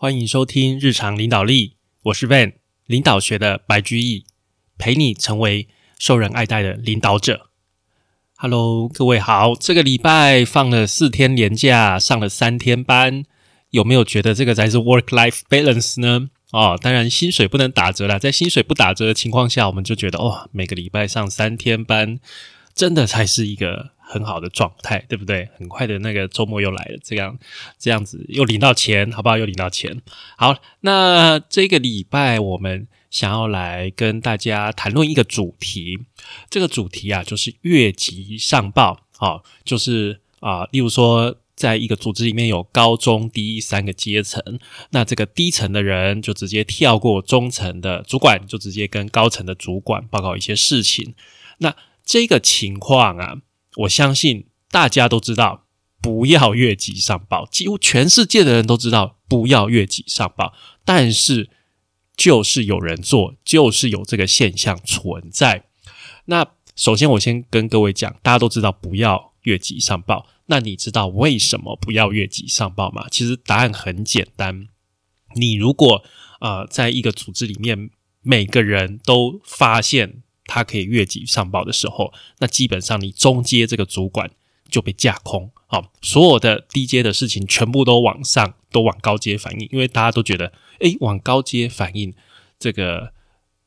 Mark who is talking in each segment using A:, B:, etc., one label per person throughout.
A: 欢迎收听日常领导力，我是 Van，领导学的白居易，陪你成为受人爱戴的领导者。Hello，各位好，这个礼拜放了四天年假，上了三天班，有没有觉得这个才是 work-life balance 呢？哦，当然薪水不能打折了，在薪水不打折的情况下，我们就觉得哦，每个礼拜上三天班，真的才是一个。很好的状态，对不对？很快的那个周末又来了，这样这样子又领到钱，好不好？又领到钱。好，那这个礼拜我们想要来跟大家谈论一个主题，这个主题啊，就是越级上报。好，就是啊，例如说，在一个组织里面有高中低三个阶层，那这个低层的人就直接跳过中层的主管，就直接跟高层的主管报告一些事情。那这个情况啊。我相信大家都知道，不要越级上报。几乎全世界的人都知道，不要越级上报。但是，就是有人做，就是有这个现象存在。那首先，我先跟各位讲，大家都知道不要越级上报。那你知道为什么不要越级上报吗？其实答案很简单。你如果呃，在一个组织里面，每个人都发现。他可以越级上报的时候，那基本上你中阶这个主管就被架空。啊，所有的低阶的事情全部都往上，都往高阶反映，因为大家都觉得，诶，往高阶反映这个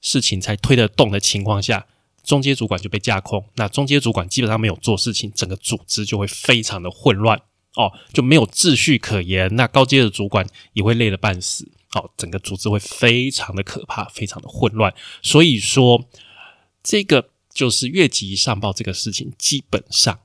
A: 事情才推得动的情况下，中阶主管就被架空，那中阶主管基本上没有做事情，整个组织就会非常的混乱。哦，就没有秩序可言，那高阶的主管也会累得半死，哦，整个组织会非常的可怕，非常的混乱，所以说。这个就是越级上报这个事情，基本上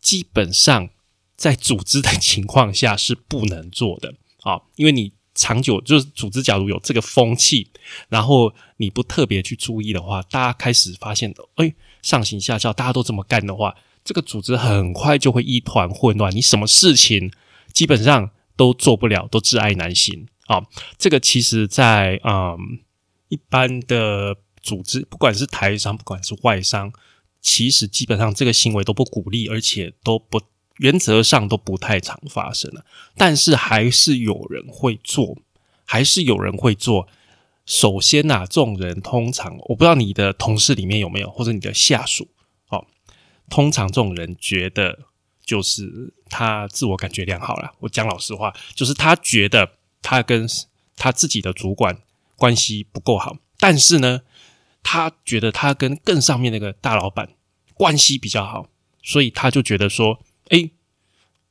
A: 基本上在组织的情况下是不能做的 啊，因为你长久就是组织，假如有这个风气，然后你不特别去注意的话，大家开始发现，哎，上行下效，大家都这么干的话，这个组织很快就会一团混乱，你什么事情基本上都做不了，都挚爱难行啊。这个其实，在嗯一般的。组织不管是台商，不管是外商，其实基本上这个行为都不鼓励，而且都不原则上都不太常发生了。但是还是有人会做，还是有人会做。首先呐，这种人通常我不知道你的同事里面有没有，或者你的下属哦。通常这种人觉得就是他自我感觉良好了。我讲老实话，就是他觉得他跟他自己的主管关系不够好，但是呢。他觉得他跟更上面那个大老板关系比较好，所以他就觉得说：“哎，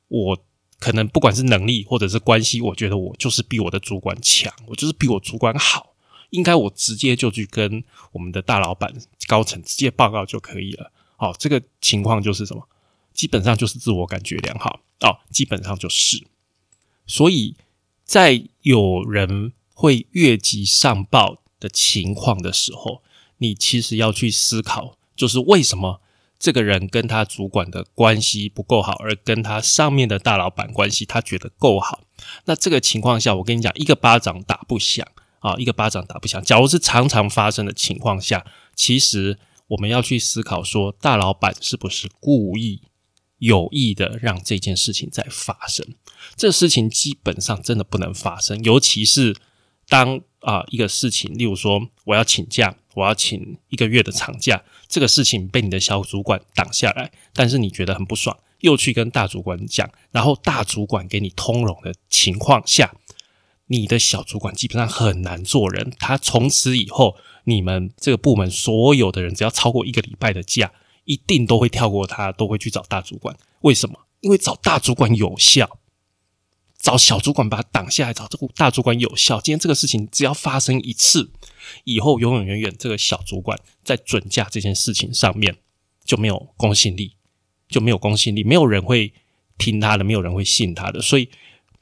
A: 我可能不管是能力或者是关系，我觉得我就是比我的主管强，我就是比我主管好，应该我直接就去跟我们的大老板高层直接报告就可以了。”好，这个情况就是什么？基本上就是自我感觉良好哦，基本上就是。所以在有人会越级上报的情况的时候，你其实要去思考，就是为什么这个人跟他主管的关系不够好，而跟他上面的大老板关系他觉得够好。那这个情况下，我跟你讲，一个巴掌打不响啊，一个巴掌打不响。假如是常常发生的情况下，其实我们要去思考，说大老板是不是故意有意的让这件事情在发生？这事情基本上真的不能发生，尤其是当啊一个事情，例如说我要请假。我要请一个月的长假，这个事情被你的小主管挡下来，但是你觉得很不爽，又去跟大主管讲，然后大主管给你通融的情况下，你的小主管基本上很难做人。他从此以后，你们这个部门所有的人，只要超过一个礼拜的假，一定都会跳过他，都会去找大主管。为什么？因为找大主管有效。找小主管把他挡下来，找这个大主管有效。今天这个事情只要发生一次，以后永永远远这个小主管在准价这件事情上面就没有公信力，就没有公信力，没有人会听他的，没有人会信他的。所以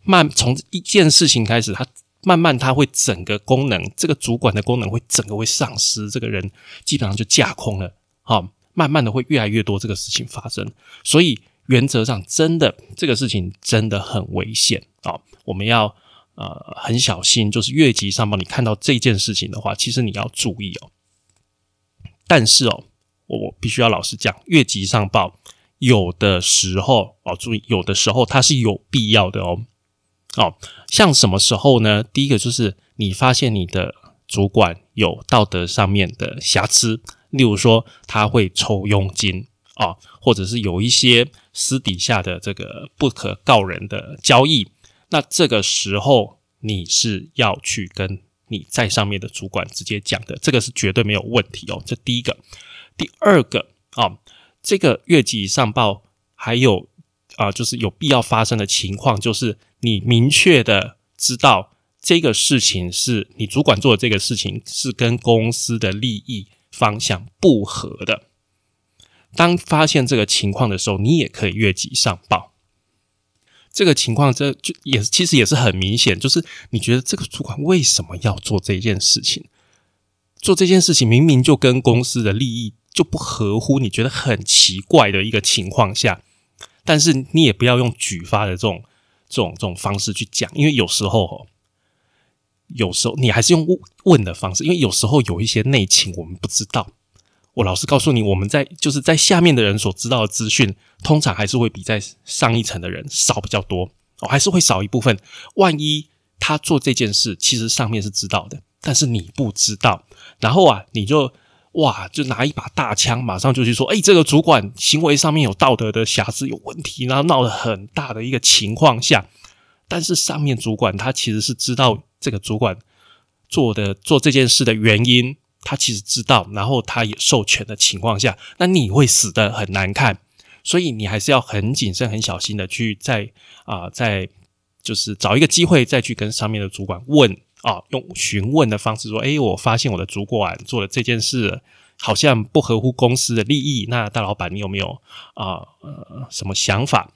A: 慢从一件事情开始，他慢慢他会整个功能，这个主管的功能会整个会丧失，这个人基本上就架空了。好，慢慢的会越来越多这个事情发生，所以。原则上，真的这个事情真的很危险啊！我们要呃很小心，就是越级上报，你看到这件事情的话，其实你要注意哦。但是哦，我必须要老实讲，越级上报有的时候哦，注意有的时候它是有必要的哦。哦。像什么时候呢？第一个就是你发现你的主管有道德上面的瑕疵，例如说他会抽佣金啊，或者是有一些私底下的这个不可告人的交易，那这个时候你是要去跟你在上面的主管直接讲的，这个是绝对没有问题哦。这第一个，第二个啊，这个越级上报还有。啊，就是有必要发生的情况，就是你明确的知道这个事情是你主管做的这个事情是跟公司的利益方向不合的。当发现这个情况的时候，你也可以越级上报。这个情况这就也其实也是很明显，就是你觉得这个主管为什么要做这件事情？做这件事情明明就跟公司的利益就不合乎，你觉得很奇怪的一个情况下。但是你也不要用举发的这种、这种、这种方式去讲，因为有时候，有时候你还是用问的方式，因为有时候有一些内情我们不知道。我老实告诉你，我们在就是在下面的人所知道的资讯，通常还是会比在上一层的人少比较多，哦，还是会少一部分。万一他做这件事，其实上面是知道的，但是你不知道，然后啊，你就。哇！就拿一把大枪，马上就去说：“哎，这个主管行为上面有道德的瑕疵，有问题。”然后闹得很大的一个情况下，但是上面主管他其实是知道这个主管做的做这件事的原因，他其实知道，然后他也授权的情况下，那你会死的很难看。所以你还是要很谨慎、很小心的去在啊，在就是找一个机会再去跟上面的主管问。啊，用询问的方式说：“哎，我发现我的主管做了这件事，好像不合乎公司的利益。那大老板，你有没有啊？呃，什么想法？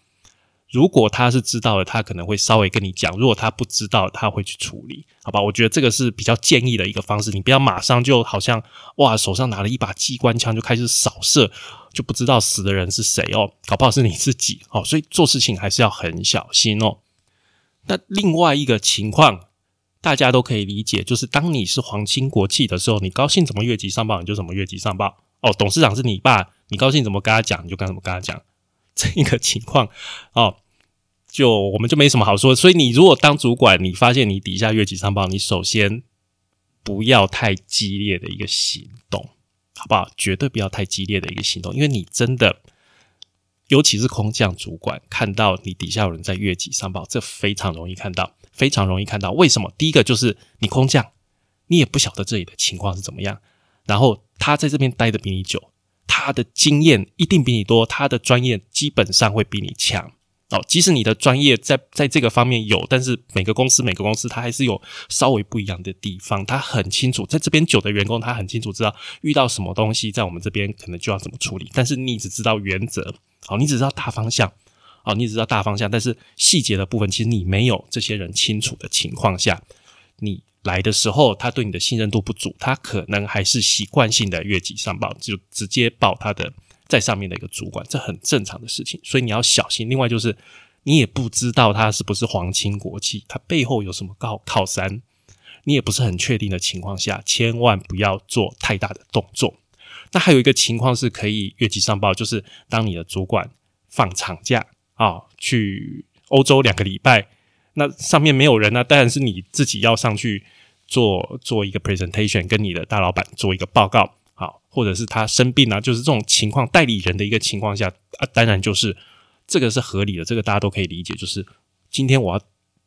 A: 如果他是知道的，他可能会稍微跟你讲；如果他不知道，他会去处理。好吧？我觉得这个是比较建议的一个方式。你不要马上就好像哇，手上拿了一把机关枪就开始扫射，就不知道死的人是谁哦，搞不好是你自己哦。所以做事情还是要很小心哦。那另外一个情况。大家都可以理解，就是当你是皇亲国戚的时候，你高兴怎么越级上报，你就怎么越级上报。哦，董事长是你爸，你高兴怎么跟他讲，你就跟怎么跟他讲。这一个情况哦，就我们就没什么好说。所以你如果当主管，你发现你底下越级上报，你首先不要太激烈的一个行动，好不好？绝对不要太激烈的一个行动，因为你真的，尤其是空降主管，看到你底下有人在越级上报，这非常容易看到。非常容易看到，为什么？第一个就是你空降，你也不晓得这里的情况是怎么样。然后他在这边待的比你久，他的经验一定比你多，他的专业基本上会比你强。哦，即使你的专业在在这个方面有，但是每个公司每个公司它还是有稍微不一样的地方。他很清楚，在这边久的员工，他很清楚知道遇到什么东西，在我们这边可能就要怎么处理。但是你只知道原则，好，你只知道大方向。哦，你只知道大方向，但是细节的部分，其实你没有这些人清楚的情况下，你来的时候，他对你的信任度不足，他可能还是习惯性的越级上报，就直接报他的在上面的一个主管，这很正常的事情，所以你要小心。另外就是，你也不知道他是不是皇亲国戚，他背后有什么靠靠山，你也不是很确定的情况下，千万不要做太大的动作。那还有一个情况是可以越级上报，就是当你的主管放长假。啊，去欧洲两个礼拜，那上面没有人呢，当然是你自己要上去做做一个 presentation，跟你的大老板做一个报告，或者是他生病啊，就是这种情况，代理人的一个情况下啊，当然就是这个是合理的，这个大家都可以理解。就是今天我要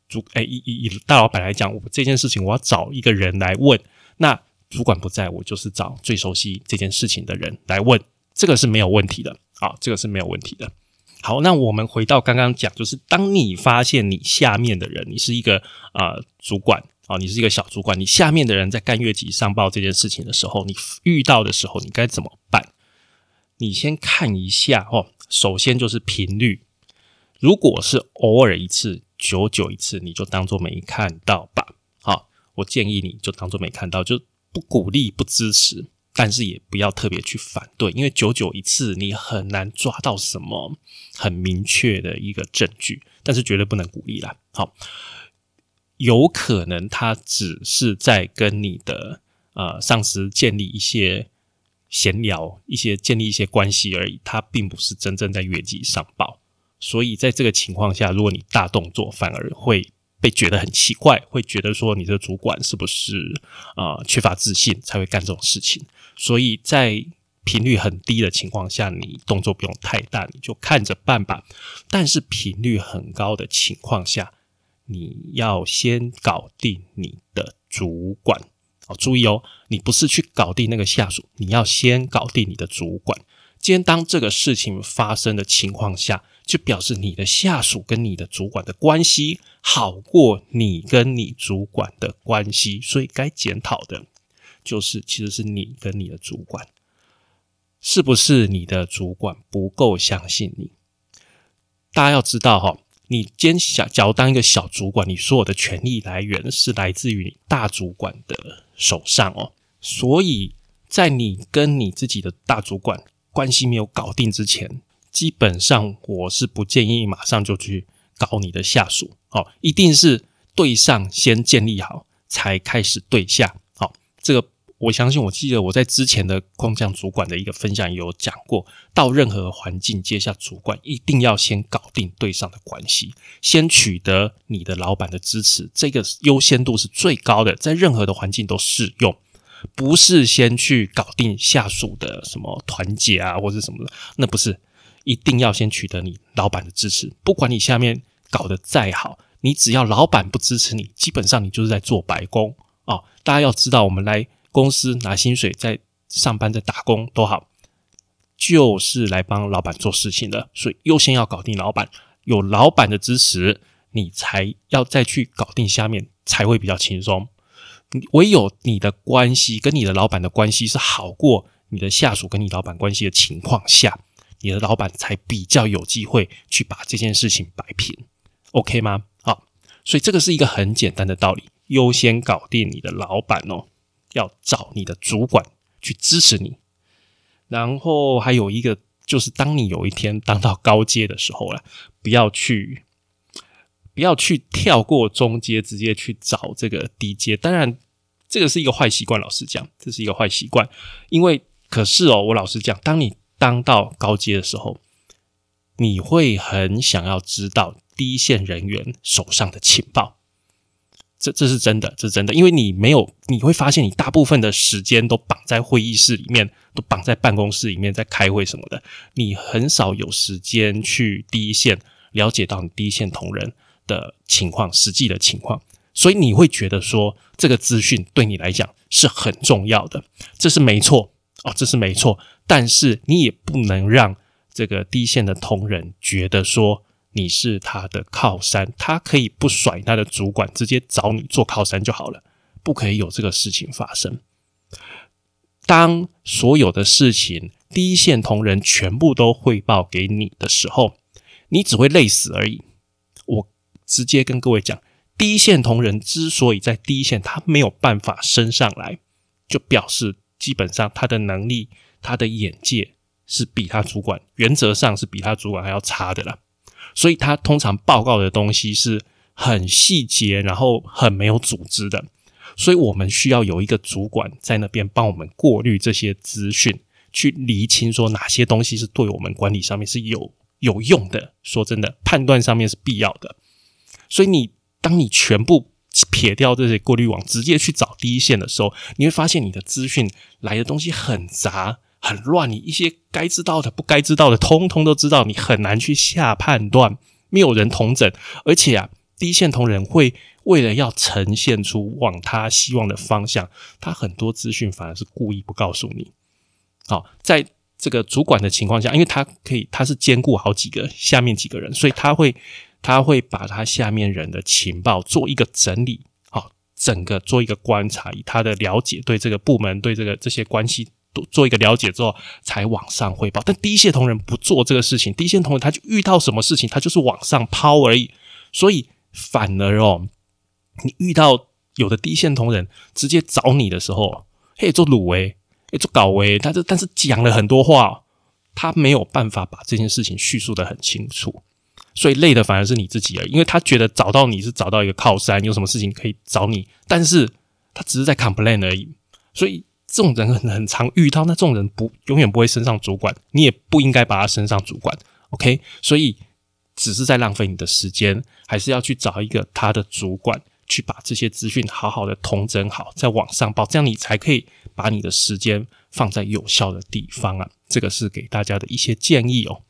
A: 主哎，以以以大老板来讲，我这件事情我要找一个人来问，那主管不在我就是找最熟悉这件事情的人来问，这个是没有问题的啊，这个是没有问题的。好，那我们回到刚刚讲，就是当你发现你下面的人，你是一个啊主管啊，你是一个小主管，你下面的人在干越级上报这件事情的时候，你遇到的时候，你该怎么办？你先看一下哦，首先就是频率，如果是偶尔一次、久久一次，你就当做没看到吧。好，我建议你就当做没看到，就不鼓励、不支持。但是也不要特别去反对，因为久久一次，你很难抓到什么很明确的一个证据。但是绝对不能鼓励啦。好，有可能他只是在跟你的呃上司建立一些闲聊，一些建立一些关系而已，他并不是真正在越级上报。所以在这个情况下，如果你大动作，反而会被觉得很奇怪，会觉得说你的主管是不是啊缺乏自信才会干这种事情？所以在频率很低的情况下，你动作不用太大，你就看着办吧。但是频率很高的情况下，你要先搞定你的主管哦。注意哦，你不是去搞定那个下属，你要先搞定你的主管。今天当这个事情发生的情况下，就表示你的下属跟你的主管的关系好过你跟你主管的关系，所以该检讨的就是其实是你跟你的主管，是不是你的主管不够相信你？大家要知道哈，你今天想假如当一个小主管，你所有的权力来源是来自于你大主管的手上哦，所以在你跟你自己的大主管关系没有搞定之前。基本上我是不建议马上就去搞你的下属，哦，一定是对上先建立好，才开始对下。好，这个我相信，我记得我在之前的空降主管的一个分享有讲过，到任何环境接下主管，一定要先搞定对上的关系，先取得你的老板的支持，这个优先度是最高的，在任何的环境都适用，不是先去搞定下属的什么团结啊，或者什么的，那不是。一定要先取得你老板的支持，不管你下面搞得再好，你只要老板不支持你，基本上你就是在做白工啊！大家要知道，我们来公司拿薪水，在上班在打工都好，就是来帮老板做事情的，所以优先要搞定老板，有老板的支持，你才要再去搞定下面，才会比较轻松。唯有你的关系跟你的老板的关系是好过你的下属跟你老板关系的情况下。你的老板才比较有机会去把这件事情摆平，OK 吗？好，所以这个是一个很简单的道理，优先搞定你的老板哦，要找你的主管去支持你。然后还有一个就是，当你有一天当到高阶的时候了，不要去不要去跳过中阶，直接去找这个低阶。当然，这个是一个坏习惯，老实讲，这是一个坏习惯。因为可是哦，我老实讲，当你当到高阶的时候，你会很想要知道第一线人员手上的情报，这这是真的，这是真的，因为你没有，你会发现你大部分的时间都绑在会议室里面，都绑在办公室里面在开会什么的，你很少有时间去第一线了解到你第一线同仁的情况，实际的情况，所以你会觉得说这个资讯对你来讲是很重要的，这是没错哦，这是没错。但是你也不能让这个第一线的同仁觉得说你是他的靠山，他可以不甩他的主管，直接找你做靠山就好了，不可以有这个事情发生。当所有的事情第一线同仁全部都汇报给你的时候，你只会累死而已。我直接跟各位讲，第一线同仁之所以在第一线，他没有办法升上来，就表示基本上他的能力。他的眼界是比他主管原则上是比他主管还要差的啦，所以他通常报告的东西是很细节，然后很没有组织的。所以我们需要有一个主管在那边帮我们过滤这些资讯，去厘清说哪些东西是对我们管理上面是有有用的。说真的，判断上面是必要的。所以你当你全部撇掉这些过滤网，直接去找第一线的时候，你会发现你的资讯来的东西很杂。很乱，你一些该知道的、不该知道的，通通都知道，你很难去下判断，没有人同整，而且啊，第一线同仁会为了要呈现出往他希望的方向，他很多资讯反而是故意不告诉你。好，在这个主管的情况下，因为他可以，他是兼顾好几个下面几个人，所以他会他会把他下面人的情报做一个整理，好，整个做一个观察，以他的了解对这个部门对这个这些关系。做一个了解之后，才往上汇报。但第一线同仁不做这个事情，第一线同仁他就遇到什么事情，他就是往上抛而已。所以反而哦，你遇到有的第一线同仁直接找你的时候，嘿，做卤诶，诶，做搞维，他这但是讲了很多话，他没有办法把这件事情叙述的很清楚，所以累的反而是你自己而已。因为他觉得找到你是找到一个靠山，有什么事情可以找你，但是他只是在 complain 而已，所以。这种人很很常遇到，那这种人不永远不会升上主管，你也不应该把他升上主管。OK，所以只是在浪费你的时间，还是要去找一个他的主管，去把这些资讯好好的统整好，在网上报，这样你才可以把你的时间放在有效的地方啊。这个是给大家的一些建议哦。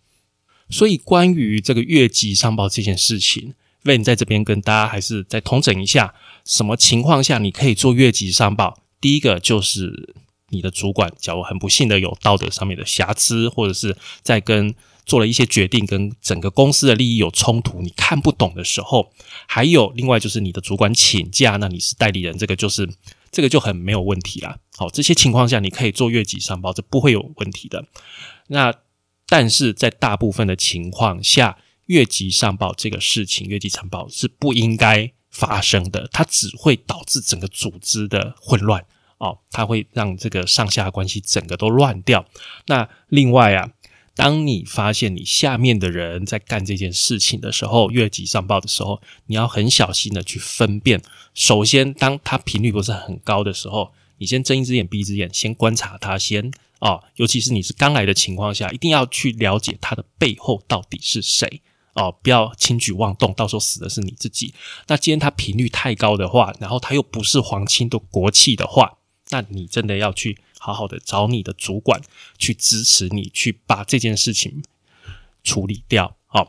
A: 所以关于这个越级上报这件事情，Van 在这边跟大家还是再统整一下，什么情况下你可以做越级上报？第一个就是你的主管，假如很不幸的有道德上面的瑕疵，或者是在跟做了一些决定，跟整个公司的利益有冲突，你看不懂的时候，还有另外就是你的主管请假，那你是代理人，这个就是这个就很没有问题啦。好，这些情况下你可以做越级上报，这不会有问题的。那但是在大部分的情况下，越级上报这个事情，越级上报是不应该发生的，它只会导致整个组织的混乱哦，它会让这个上下关系整个都乱掉。那另外啊。当你发现你下面的人在干这件事情的时候，越级上报的时候，你要很小心的去分辨。首先，当他频率不是很高的时候，你先睁一只眼闭一只眼，先观察他先哦。尤其是你是刚来的情况下，一定要去了解他的背后到底是谁哦，不要轻举妄动，到时候死的是你自己。那今天他频率太高的话，然后他又不是皇亲的国戚的话，那你真的要去。好好的找你的主管去支持你，去把这件事情处理掉。哦，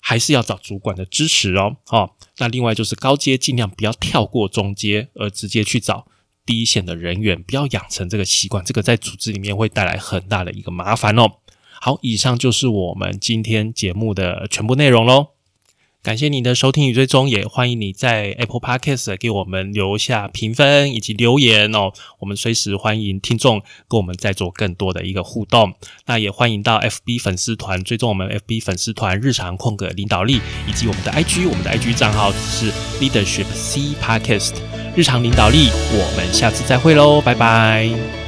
A: 还是要找主管的支持哦。好，那另外就是高阶尽量不要跳过中阶，而直接去找第一线的人员，不要养成这个习惯，这个在组织里面会带来很大的一个麻烦哦。好，以上就是我们今天节目的全部内容喽。感谢你的收听与追踪，也欢迎你在 Apple Podcast 给我们留下评分以及留言哦。我们随时欢迎听众跟我们再做更多的一个互动。那也欢迎到 FB 粉丝团追踪我们 FB 粉丝团日常空格领导力，以及我们的 IG，我们的 IG 账号是 Leadership C Podcast 日常领导力。我们下次再会喽，拜拜。